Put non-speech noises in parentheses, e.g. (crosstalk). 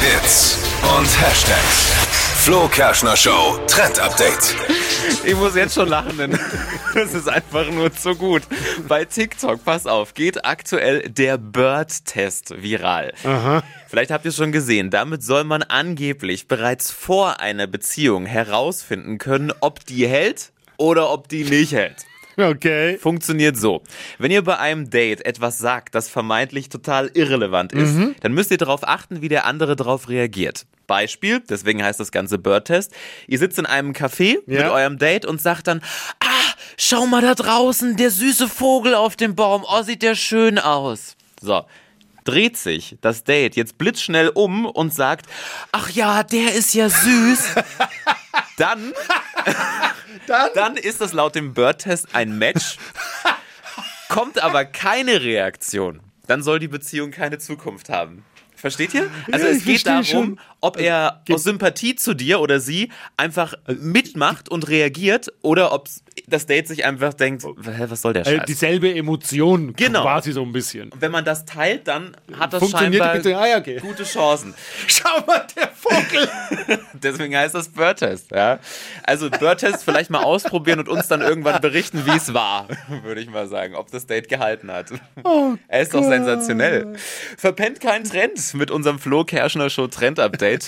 Hits und Hashtags. Flo Kerschner Show Trend Update. Ich muss jetzt schon lachen, denn (laughs) das ist einfach nur zu gut. Bei TikTok, pass auf, geht aktuell der Bird-Test viral. Vielleicht habt ihr es schon gesehen. Damit soll man angeblich bereits vor einer Beziehung herausfinden können, ob die hält oder ob die nicht hält. (laughs) Okay. Funktioniert so. Wenn ihr bei einem Date etwas sagt, das vermeintlich total irrelevant ist, dann müsst ihr darauf achten, wie der andere darauf reagiert. Beispiel, deswegen heißt das Ganze Bird-Test. Ihr sitzt in einem Café mit Ja. eurem Date und sagt dann, ah, schau mal da draußen, der süße Vogel auf dem Baum, oh, sieht der schön aus. So. Dreht sich das Date jetzt blitzschnell um und sagt, ach ja, der ist ja süß. (laughs) Dann Dann? dann ist das laut dem Bird-Test ein Match. (laughs) Kommt aber keine Reaktion, dann soll die Beziehung keine Zukunft haben. Versteht ihr? Also Ja, es geht darum, schon. Ob er aus Sympathie zu dir oder sie einfach mitmacht und reagiert oder ob das Date sich einfach denkt, hä, was soll der Äh, Scheiß? dieselbe Emotion Genau. quasi so ein bisschen. Wenn man das teilt, dann hat das scheinbar Beziehung? Ah, okay. gute Chancen. (laughs) Schau mal, der Vogel. (laughs) Deswegen heißt das Bird-Test. Ja? Also Bird-Test vielleicht mal ausprobieren und uns dann irgendwann berichten, wie es war, (laughs) würde ich mal sagen, ob das Date gehalten hat. Oh er ist doch sensationell. Verpennt keinen Trend mit unserem Flo Kerschner Show Trend Update.